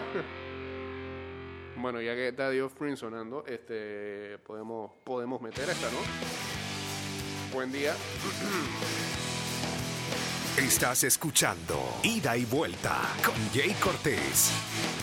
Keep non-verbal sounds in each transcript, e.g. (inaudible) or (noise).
(laughs) Bueno, ya que está Dios Offspring sonando, este, podemos, podemos meter esta, ¿no? Buen día. Estás escuchando Ida y Vuelta con Jay Cortés.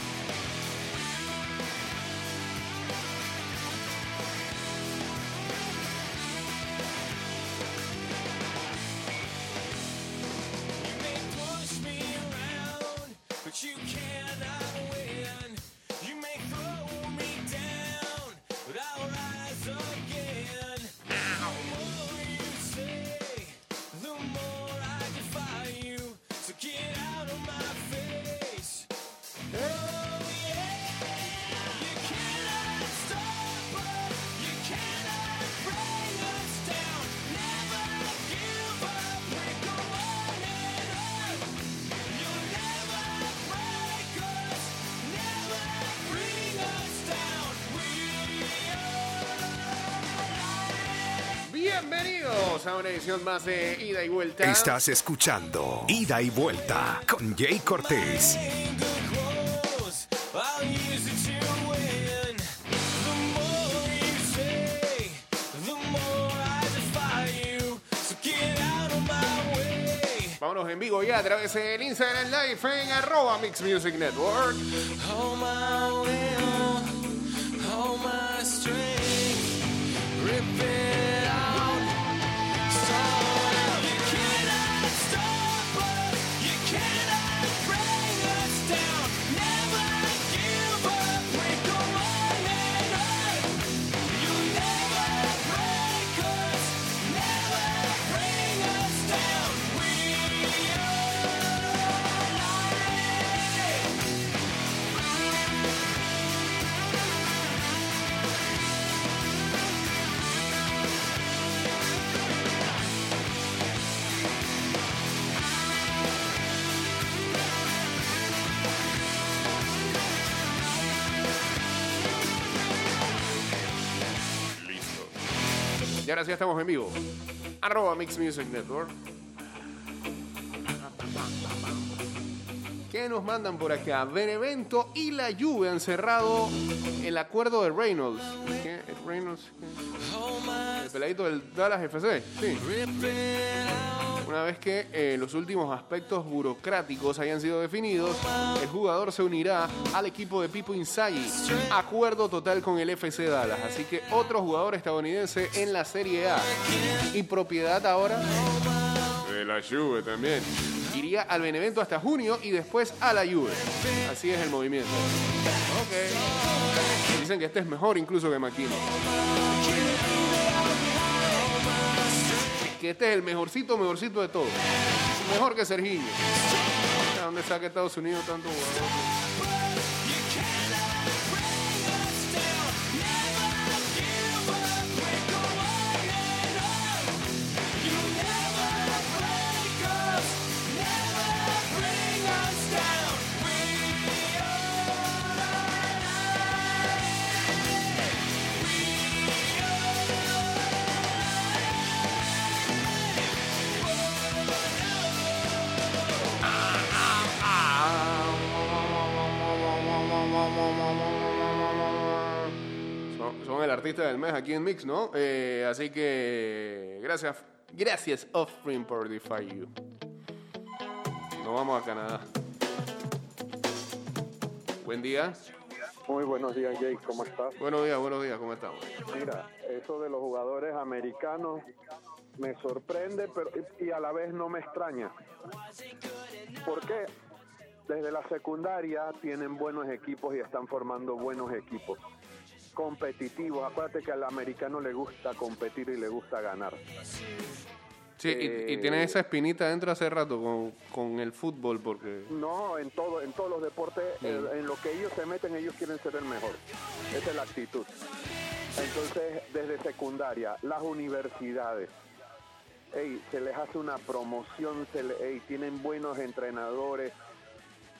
Bienvenidos a una edición más de Ida y Vuelta. Estás escuchando Ida y Vuelta con Jay Cortés. Vámonos en vivo ya a través del Instagram Live en arroba Mix Music Network. Y ahora sí estamos en vivo. Arroba Mix Music Network. ¿Qué nos mandan por acá? Benevento y la Juve han cerrado el acuerdo de Reynolds. ¿Qué? ¿Reynolds? El peladito del Dallas FC. Sí. Una vez que eh, los últimos aspectos burocráticos hayan sido definidos, el jugador se unirá al equipo de Pipo Inzaghi. Acuerdo total con el FC Dallas. Así que otro jugador estadounidense en la Serie A. Y propiedad ahora de la Juve también. Iría al Benevento hasta junio y después a la Juve. Así es el movimiento. Ok. Dicen que este es mejor incluso que McKinney. Que este es el mejorcito, mejorcito de todos. Mejor que Serginho. ¿A dónde saca Estados Unidos tanto jugador? Artista del mes aquí en Mix, ¿no? Eh, así que gracias, gracias Offspring por Defy You. Nos vamos a Canadá. Buen día. Muy buenos días, Jake, ¿cómo estás? Buenos días, buenos días, ¿cómo estamos? Mira, eso de los jugadores americanos me sorprende pero, y a la vez no me extraña. ¿Por qué? Desde la secundaria tienen buenos equipos y están formando buenos equipos. Competitivos. Acuérdate que al americano le gusta competir y le gusta ganar. Sí, y, y tiene esa espinita dentro hace rato con, con el fútbol, porque No, en todo, en todos los deportes, eh, en lo que ellos se meten, ellos quieren ser el mejor. Esa es la actitud. Entonces, desde secundaria, las universidades, ey, se les hace una promoción, se le- ey, tienen buenos entrenadores,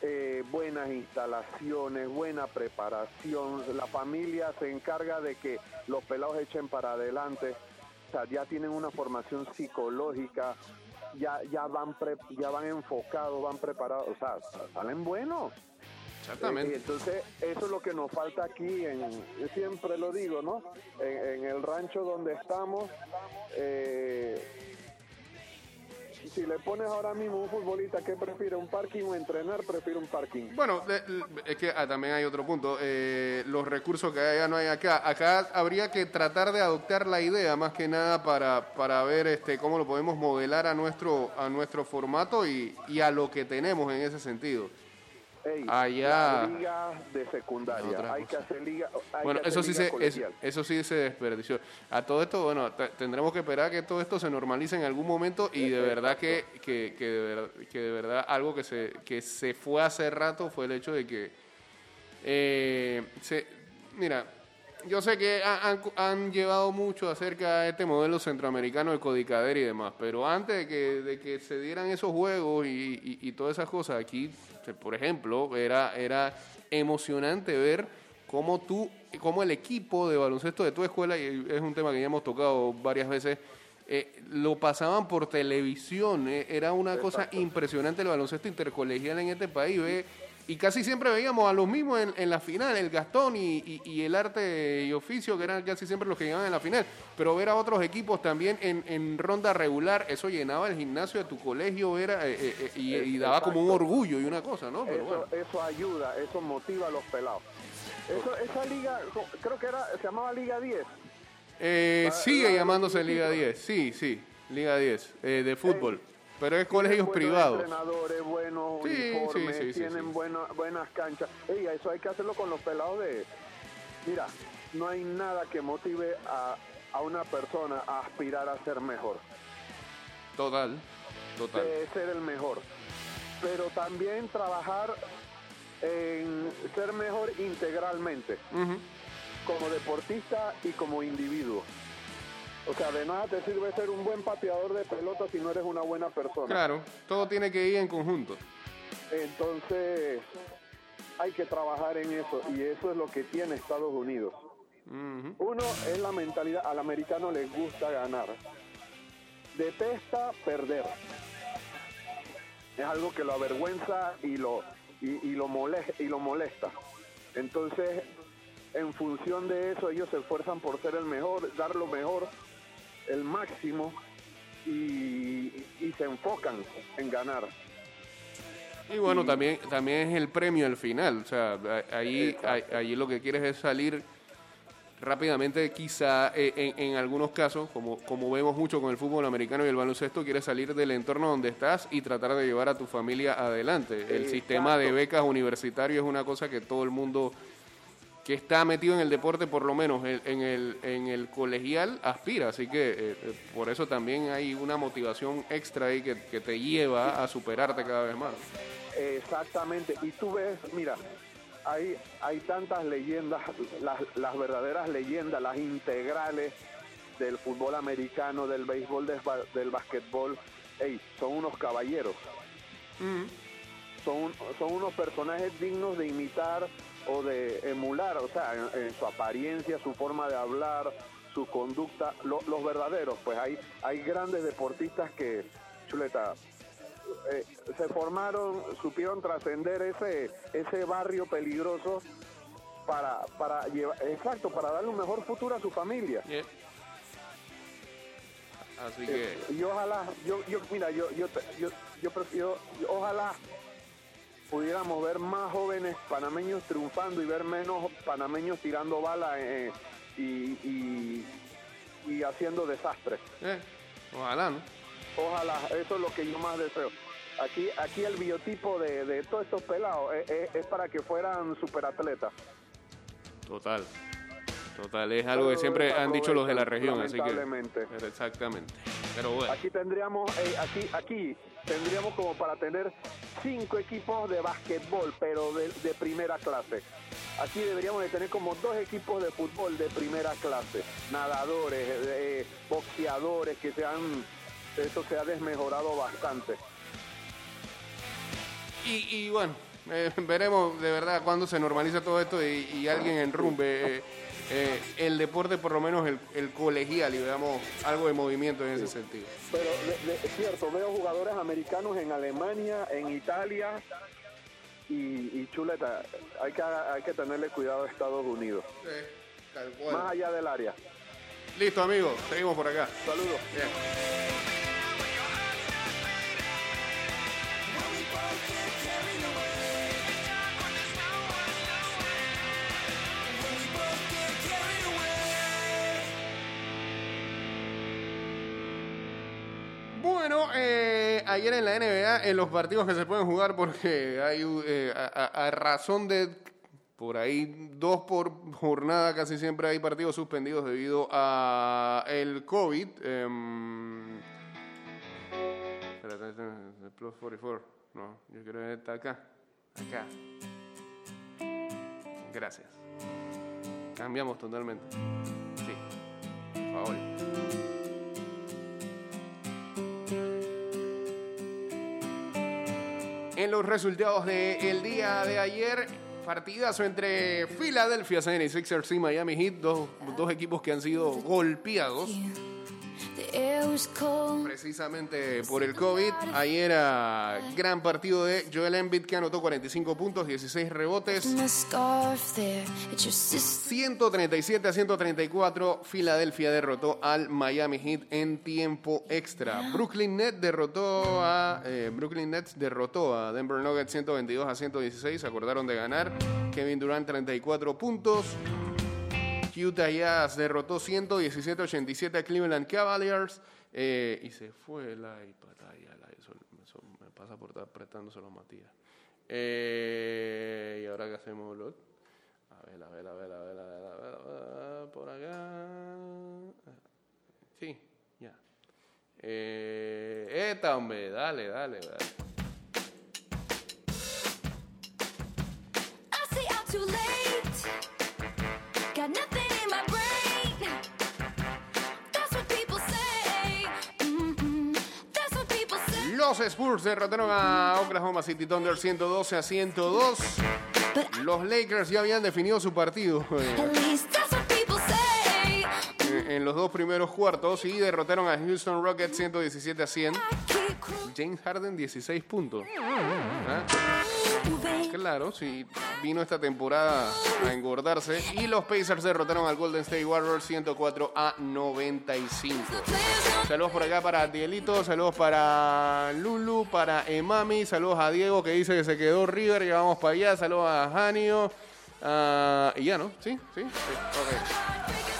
eh, buenas instalaciones, buena preparación. La familia se encarga de que los pelados echen para adelante. O sea, ya tienen una formación psicológica, ya, ya, van, pre- ya van enfocados, van preparados. O sea, salen buenos. Exactamente. Eh, entonces, eso es lo que nos falta aquí, en, yo siempre lo digo, ¿no? En, en el rancho donde estamos, eh, si le pones ahora mismo un futbolista que prefiere un parking o entrenar, prefiere un parking. Bueno, es que ah, también hay otro punto. eh, los recursos que allá no hay acá. Acá habría que tratar de adoptar la idea más que nada para, para ver este cómo lo podemos modelar a nuestro a nuestro formato y, y a lo que tenemos en ese sentido. Ey, Allá. liga de secundaria, hay que hacer liga. hay Bueno, que hacer eso sí liga se es- colegial. eso sí se desperdició. A todo esto, bueno, te- tendremos que esperar a que todo esto se normalice en algún momento y de verdad que, que, que de verdad, que de verdad algo que se que se fue hace rato fue el hecho de que eh, se, mira, yo sé que ha- han, han llevado mucho acerca de este modelo centroamericano de Codicader y demás, pero antes de que, de que se dieran esos juegos y, y- y todas esas cosas, aquí, por ejemplo, era, era emocionante ver cómo tú, cómo el equipo de baloncesto de tu escuela, y es un tema que ya hemos tocado varias veces, eh, lo pasaban por televisión, eh, era una cosa impresionante el baloncesto intercolegial en este país, ve, y casi siempre veíamos a los mismos en, en la final, el Gastón y, y- y el arte y oficio, que eran casi siempre los que llegaban en la final, pero ver a otros equipos también en, en ronda regular, eso llenaba el gimnasio de tu colegio, era, eh, eh, eh, y, y daba como un orgullo y una cosa, ¿no? Pero Eso, bueno. eso ayuda, eso motiva a los pelados. Eso, esa liga, creo que era, se llamaba Liga 10. Eh, sigue la- llamándose Liga equipos. 10, sí, sí, Liga 10, eh, de fútbol, pero es colegios privados. entrenadores, buenos Sí, uniformes, sí, sí, tienen buena- buenas canchas. Ey, eso hay que hacerlo con los pelados de... Mira, no hay nada que motive a, a una persona a aspirar a ser mejor, Total, total. de ser el mejor. Pero también trabajar en ser mejor integralmente, como deportista y como individuo. O sea, de nada te sirve ser un buen pateador de pelota si no eres una buena persona. Claro, todo tiene que ir en conjunto. Entonces, hay que trabajar en eso y eso es lo que tiene Estados Unidos. Uno es la mentalidad, al americano le gusta ganar, detesta perder. Es algo que lo avergüenza y lo, y, y lo, molesta, y lo molesta. Entonces, en función de eso, ellos se esfuerzan por ser el mejor, dar lo mejor, el máximo, y, y se enfocan en ganar. Y bueno, también, también es el premio al final. O sea, ahí, ahí, ahí lo que quieres es salir rápidamente, quizá eh, en, en algunos casos, como, como vemos mucho con el fútbol americano y el baloncesto, quieres salir del entorno donde estás y tratar de llevar a tu familia adelante. El Exacto. sistema de becas universitario es una cosa que todo el mundo que está metido en el deporte, por lo menos en, el, en el colegial, aspira. Así que eh, eh, por eso también hay una motivación extra ahí que, que te lleva a superarte cada vez más. Exactamente, y tú ves, mira, hay, hay tantas leyendas, las, las verdaderas leyendas, las integrales del fútbol americano, del béisbol, del, del basquetbol, ey, son unos caballeros, son, son unos personajes dignos de imitar o de emular, o sea, en, en su apariencia, su forma de hablar, su conducta, lo- los verdaderos, pues hay, hay grandes deportistas que, chuleta, eh, se formaron, supieron trascender ese ese barrio peligroso para para llevar, exacto, para darle un mejor futuro a su familia. Yeah. Así que, Eh, y ojalá, yo, yo mira, yo yo yo, yo prefiero, ojalá pudiéramos ver más jóvenes panameños triunfando y ver menos panameños tirando balas eh, y, y, y haciendo desastres. eh, ojalá, ¿no? Ojalá, eso es lo que yo más deseo. Aquí, aquí el biotipo de, de todos estos pelados es, es- es para que fueran superatletas. Total. Total, es algo que siempre han dicho los de la región, así que... lamentablemente. Pero exactamente. Pero bueno, Aquí tendríamos, eh, aquí, aquí tendríamos como para tener cinco equipos de básquetbol, pero de, primera clase. Aquí deberíamos de tener como dos equipos de fútbol de primera clase, nadadores, eh, boxeadores, que se han, eso se ha desmejorado bastante. y, y bueno, eh, veremos de verdad cuándo se normaliza todo esto y, y alguien enrumbe eh, eh, el deporte, por lo menos el, el colegial, y veamos algo de movimiento en ese sentido. Pero de- de- es cierto, veo jugadores americanos en Alemania, en Italia, y, y chuleta, hay que, hay que tenerle cuidado a Estados Unidos, tal cual. más allá del área. Listo, amigos. Seguimos por acá. Saludos. Bien. Eh, ayer en la NBA, en los partidos que se pueden jugar, porque hay eh, a, razón de por ahí dos por jornada, casi siempre hay partidos suspendidos debido a el COVID. em, espérate, es el plus 44. No, yo quiero que está acá. Acá. Gracias. Cambiamos totalmente. Sí. Por favor. En los resultados del día de ayer, partidazo entre Philadelphia 76ers y Miami Heat, dos, dos equipos que han sido golpeados precisamente por el COVID. Ayer era gran partido de Joel Embiid que anotó 45 puntos, 16 rebotes. My scarf there at your sister. 137 a 134, Filadelfia derrotó al Miami Heat en tiempo extra. Brooklyn Nets derrotó a eh, Brooklyn Nets derrotó a Denver Nuggets 122 a 116, se acordaron de ganar. Kevin Durant 34 puntos. Utah Jazz derrotó 117 a 87 a Cleveland Cavaliers eh, y se fue la iPad. Me pasa por estar prestándoselo a Matías. Eh, y ahora que hacemos a ver, a ver, a ver, a ver, a ver, a ver, a ver, por acá. Sí, ya. Eh, dale, dale, dale. Los Spurs derrotaron a Oklahoma City Thunder 112 a 102. But I- Los Lakers ya habían definido su partido eh, en, los dos primeros cuartos y derrotaron a Houston Rockets 117 a 100. I keep cruising. James Harden 16 puntos. ¿Ah? Claro, sí, vino esta temporada a engordarse. Y los Pacers derrotaron al Golden State Warriors 104 a 95. Saludos por acá para Dielito, saludos para Lulu, para Emami, saludos a Diego que dice que se quedó River, y vamos para allá, saludos a Janio. y ya, ¿no? ¿Sí? ¿Sí? sí. ok.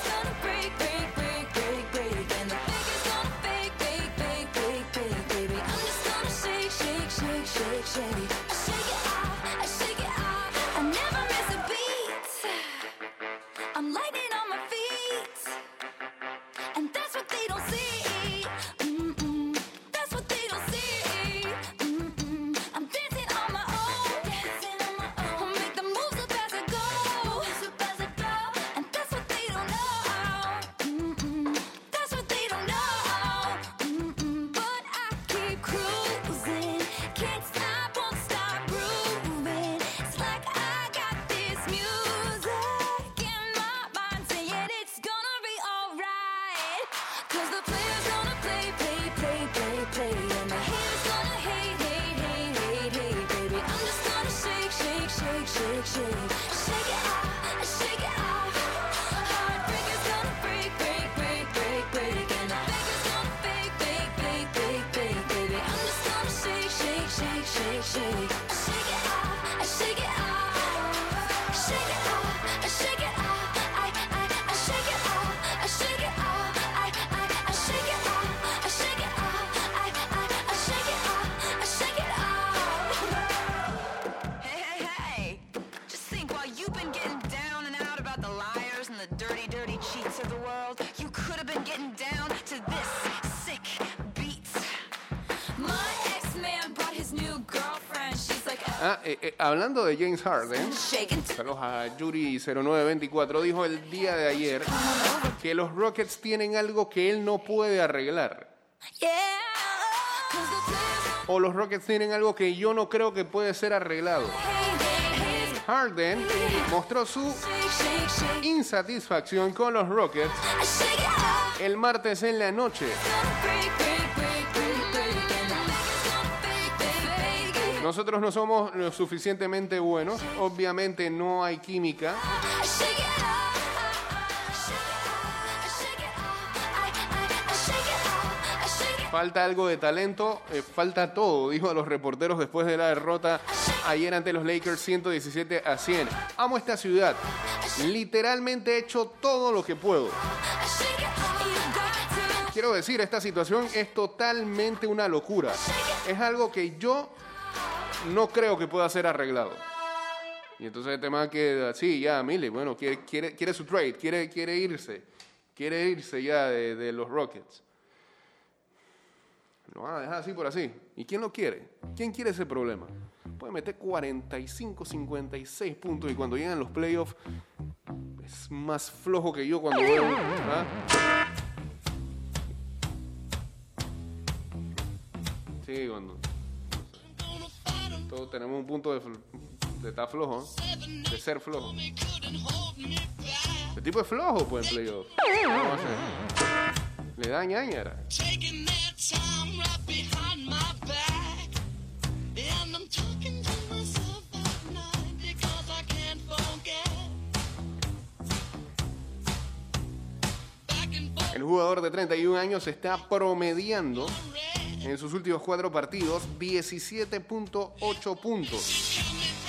Ah, eh, eh, hablando de James Harden. Saludos a Yuri0924. Dijo el día de ayer que los Rockets tienen algo que él no puede arreglar. O los Rockets tienen algo que yo no creo que puede ser arreglado. Harden mostró su insatisfacción con los Rockets el martes en la noche. Nosotros no somos lo suficientemente buenos. Obviamente no hay química. Falta algo de talento, eh, falta todo, dijo a los reporteros después de la derrota ayer ante los Lakers 117 a 100. Amo esta ciudad. Literalmente he hecho todo lo que puedo. Quiero decir, esta situación es totalmente una locura. Es algo que yo no creo que pueda ser arreglado. Y entonces el tema que, sí, ya, Mille, bueno, quiere, quiere, su trade, quiere, quiere irse. Quiere irse ya de, de los Rockets. Lo van a dejar así por así. ¿Y quién lo quiere? ¿Quién quiere ese problema? Puede meter 45, 56 puntos y cuando llegan los playoffs es más flojo que yo cuando veo... ¿ah? Sí, cuando. Todos tenemos un punto de, de estar flojo, ¿no? de ser flojo. El tipo es flojo, pues, en playoff. Le da ñañara. El jugador de 31 años está promediando en sus últimos cuatro partidos 17.8 puntos.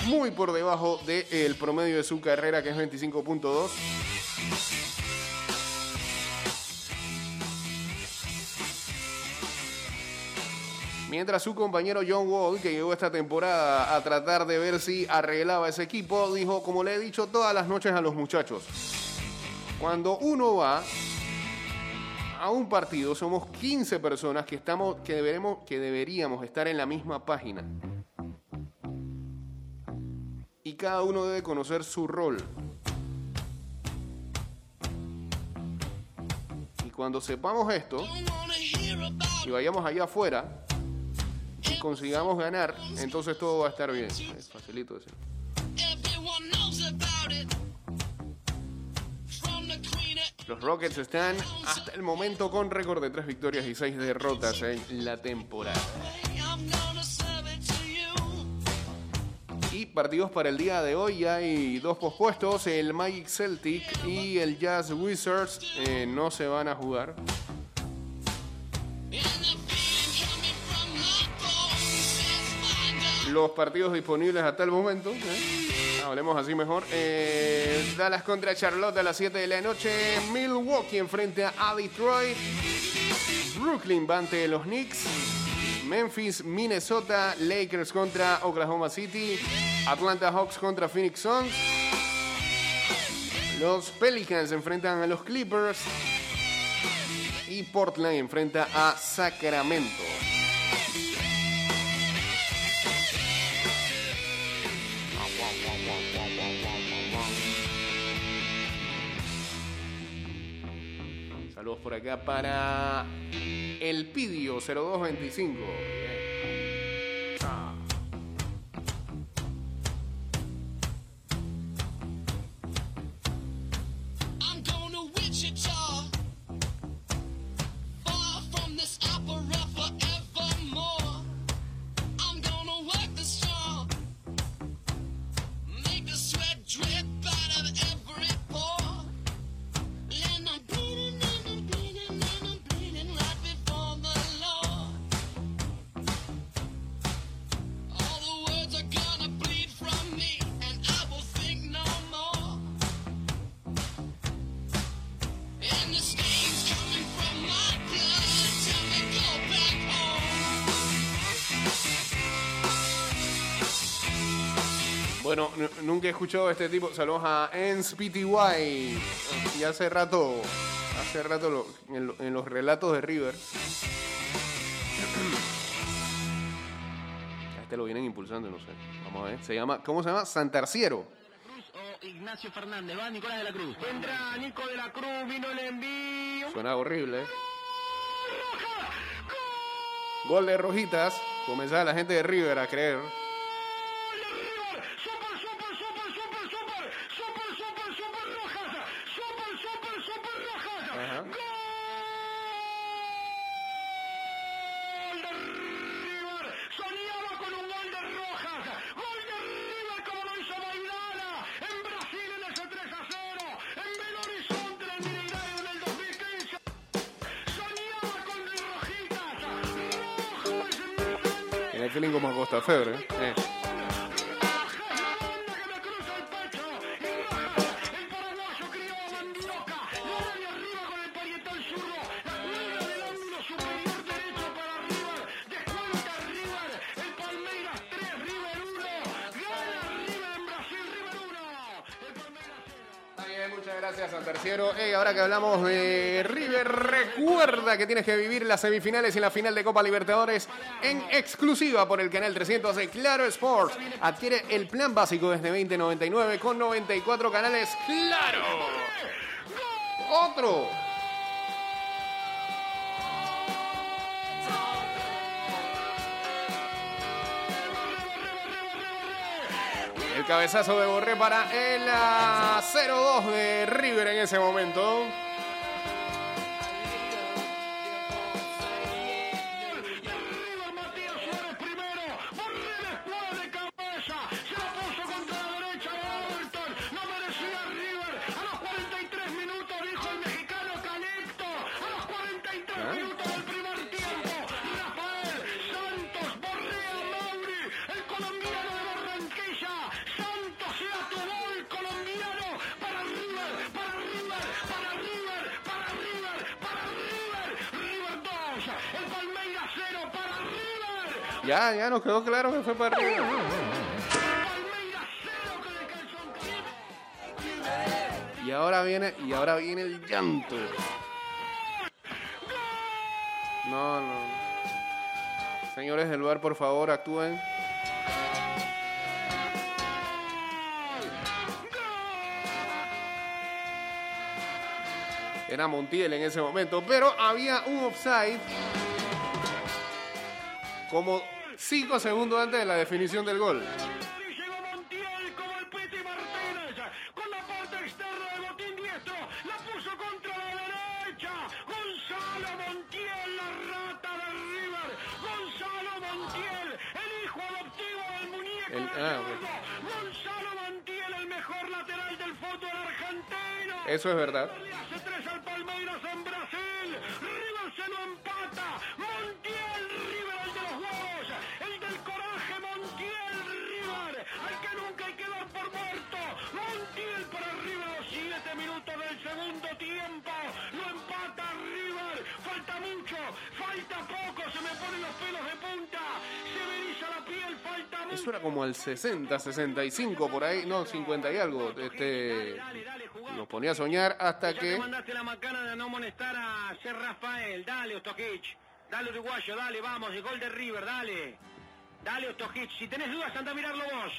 Muy por debajo del promedio de su carrera, que es 25.2. Mientras su compañero John Wall, que llegó esta temporada a tratar de ver si arreglaba ese equipo, dijo, como le he dicho todas las noches a los muchachos, cuando uno va a un partido somos 15 personas que estamos que deberemos que deberíamos estar en la misma página. Y cada uno debe conocer su rol. Y cuando sepamos esto y vayamos allá afuera y consigamos ganar, entonces todo va a estar bien. Es facilito decir. Los Rockets están hasta el momento con récord de 3 victorias y 6 derrotas en la temporada. Y partidos para el día de hoy hay dos pospuestos, el Magic Celtic y el Jazz Wizards eh, no se van a jugar. Los partidos disponibles hasta el momento, ¿eh? Hablemos así mejor. Eh, Dallas contra Charlotte a las 7 de la noche, Milwaukee enfrenta a Detroit, Brooklyn va ante los Knicks, Memphis, Minnesota, Lakers contra Oklahoma City, Atlanta Hawks contra Phoenix Suns, los Pelicans enfrentan a los Clippers. Y Portland enfrenta a Sacramento. Por acá para el Pidio 0225. Bien. Nunca he escuchado a este tipo. Saludos a Ens PTY. Y hace rato, hace rato lo- en, lo- en los relatos de River. (clears throat) A este lo vienen impulsando, no sé. Vamos a ver. Se llama, ¿cómo se llama? Santarciero. Ignacio Fernández. Va Nicolás de la Cruz. Entra Nico de la Cruz, vino el envío. Suena horrible. ¿eh? Gol de Rojitas. Comenzaba la gente de River a creer. Gracias terciero. Ey, ahora que hablamos de River, recuerda que tienes que vivir las semifinales y la final de Copa Libertadores en exclusiva por el canal 300 de Claro Sports. Adquiere el plan básico desde 2099 con 94 canales. ¡Claro! ¡Otro! El cabezazo de Borré para el ah, 0-2 de River en ese momento. Ya, ya nos quedó claro que fue para River. Palmeiras 0 con el calzón Y ahora viene, y ahora viene el llanto. No, no. Señores del bar, por favor, actúen. Era Montiel en ese momento, pero había un offside como cinco segundos antes de la definición del gol. El ah. Gonzalo Montiel, el mejor lateral del fútbol argentino. Eso es verdad. Eso era como el 60, 65 por ahí, no, 50 y algo. Este Dale, dale, jugá. nos ponía a soñar hasta que mandaste la macana de no molestar a Ser Rafael. Dale, Ostojic. Dale, uruguayo, dale, vamos. El gol de River, dale. Dale, Ostojic. Si tenés dudas, anda a mirarlo vos.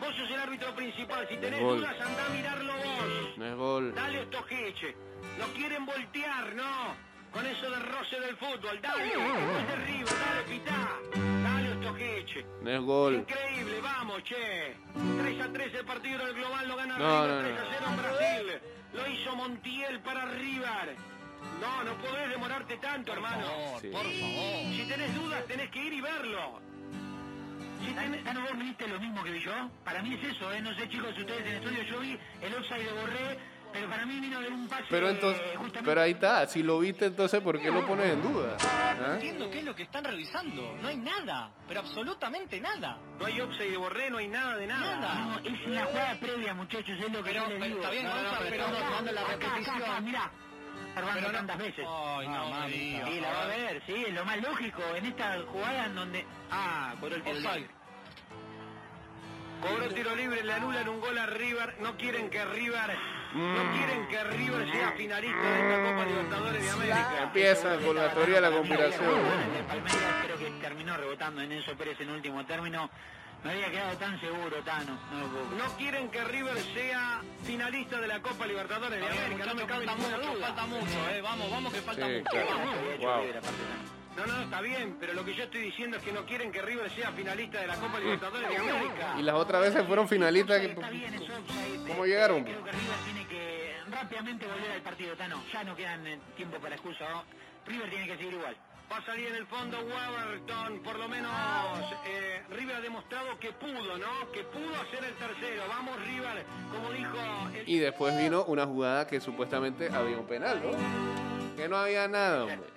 Vos sos el árbitro principal. Si tenés Gol. dudas, anda a mirarlo vos. no es gol. Dale, Ostojic. No quieren voltear, ¿no? Con eso de roce del fútbol. Dale, es de River, dale, pitá. Dale, Ostojic. No es gol. Increíble, vamos, che. 3 a 3 el partido del global lo gana No, River, no, 3 no. a 0 en Brasil. Lo hizo Montiel para River. No, no podés demorarte tanto, hermano. Sí. Si tenés dudas, tenés que ir y verlo. Si tenés... ¿Tano, vos viste lo mismo que vi yo? Para mí es eso, ¿eh? No sé, chicos, si ustedes en el estudio yo vi el offside de Borré, pero para mí vino de un pase... Pero entonces, justamente- pero ahí está, si lo viste entonces, ¿por qué lo pones en duda? ¿Ah? entiendo qué es lo que están revisando. No hay nada, pero absolutamente nada. No hay offside de Borré, no hay nada de nada. Nada. No, es la jugada previa, muchachos, es lo que Pero- yo les pero digo. está bien, no, no, pero pero estamos jugando la acá, acá, repetición. acá, mirá. No- tantas veces. Ay, no, me digas. Sí, la va a ver, sí, es lo más lógico en esta jugada en donde... Ah, por el tiro Offside. libre. Cobró tiro libre, le anulan un gol a River. No quieren que River, no quieren que River sea finalista de esta Copa Libertadores de América. Empieza con la teoría de la conspiración. El de Palmeiras creo que terminó rebotando en Enzo Pérez en último término. Me había quedado tan seguro, Tano. No quieren que River sea finalista de la Copa Libertadores de América, no me cabe falta mucho, falta mucho, eh. Vamos, vamos que falta Sí, mucho. claro. Wow. No, no, está bien, pero lo que yo estoy diciendo es que no quieren que River sea finalista de la Copa Libertadores de América. Y las otras veces fueron finalistas. que- Está bien, offside. ¿Cómo Eh, llegaron? Creo que River tiene que rápidamente volver al partido, Tano. Ya no quedan eh, tiempo para excusa. ¿no? River tiene que seguir igual. Va a salir en el fondo Weberton, por lo menos eh, River ha demostrado que pudo, ¿no? Que pudo hacer el tercero. Vamos River, como dijo el... Y después vino una jugada que supuestamente había un penal, ¿no? Que no había nada, hombre.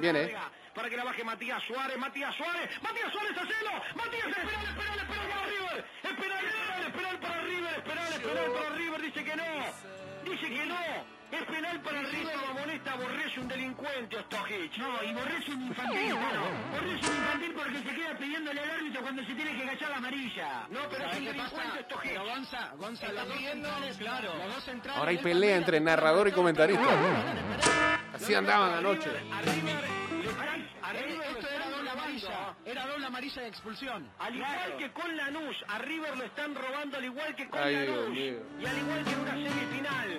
Viene. Para que la baje Matías Suárez, Matías Suárez, Matías Suárez, hacelo, Matías, es penal, es penal, es penal para River, es penal, es penal, es penal para River, es penal, es penal para River, dice que no, dice que no. Es penal para River, lo amonesta Borrés, un delincuente, Ostojic. No, y Borrés un infantil, bueno, Borrés un infantil porque se queda pidiéndole al árbitro cuando se tiene que agachar la amarilla. No, pero es un delincuente, Ostojic. Pero Gonza, Gonza, los dos centrales, claro. Los dos centrales. Ahora hay pelea entre narrador y comentarista. Así andaban anoche. Era doble amarilla de expulsión. Al igual que con Lanús, a River lo están robando al igual que con Ay, Dios Lanús. mío. Y al igual que en una semifinal.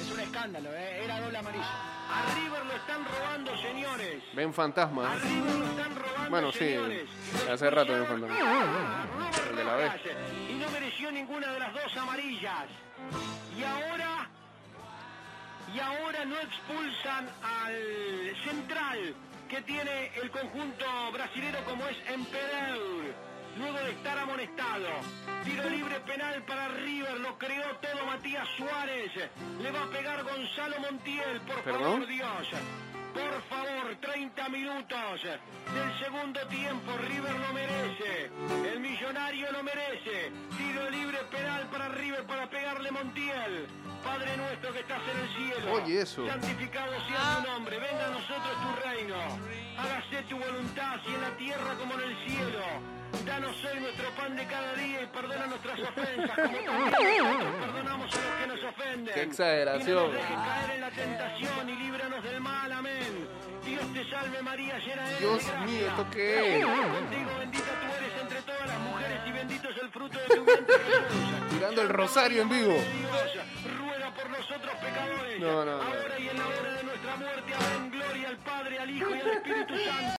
Es un escándalo, ¿eh? Era doble amarilla. A River lo están robando, señores. Ven A fantasma. ¿eh? River lo están robando, Bueno, sí, señores. hace rato ven fantasma. a Robert El de la. Rojas, Y no mereció ninguna de las dos amarillas. Y ahora... Y ahora no expulsan al central que tiene el conjunto brasilero como es Empereur. Luego de estar amonestado. Tiro libre penal para River. Lo creó todo Matías Suárez. Le va a pegar Gonzalo Montiel. Por ¿Perdón? favor, Dios. Por favor, 30 minutos del segundo tiempo. River lo merece. El millonario lo merece. Tiro libre penal para River para pegarle Montiel. Padre nuestro que estás en el cielo. Oye, eso. Santificado sea tu nombre. Venga a nosotros tu reino. Hágase tu voluntad, así en la tierra como en el cielo. Danos hoy nuestro pan de cada día y perdona nuestras ofensas, como también nosotros perdonamos a los que nos ofenden. Qué exageración. Y no nos dejes caer en la tentación y líbranos del mal. Amén. Dios te salve María, llena eres Dios de gracia. mío, ¿esto qué es? Contigo bendita tú eres entre todas las mujeres y bendito es el fruto de tu vientre Jesús. Tirando el rosario en vivo. Ruega por nosotros pecadores, No, no, no. ahora y en la hora de nuestra muerte. Amén. Gloria al Padre, al Hijo y al Espíritu Santo.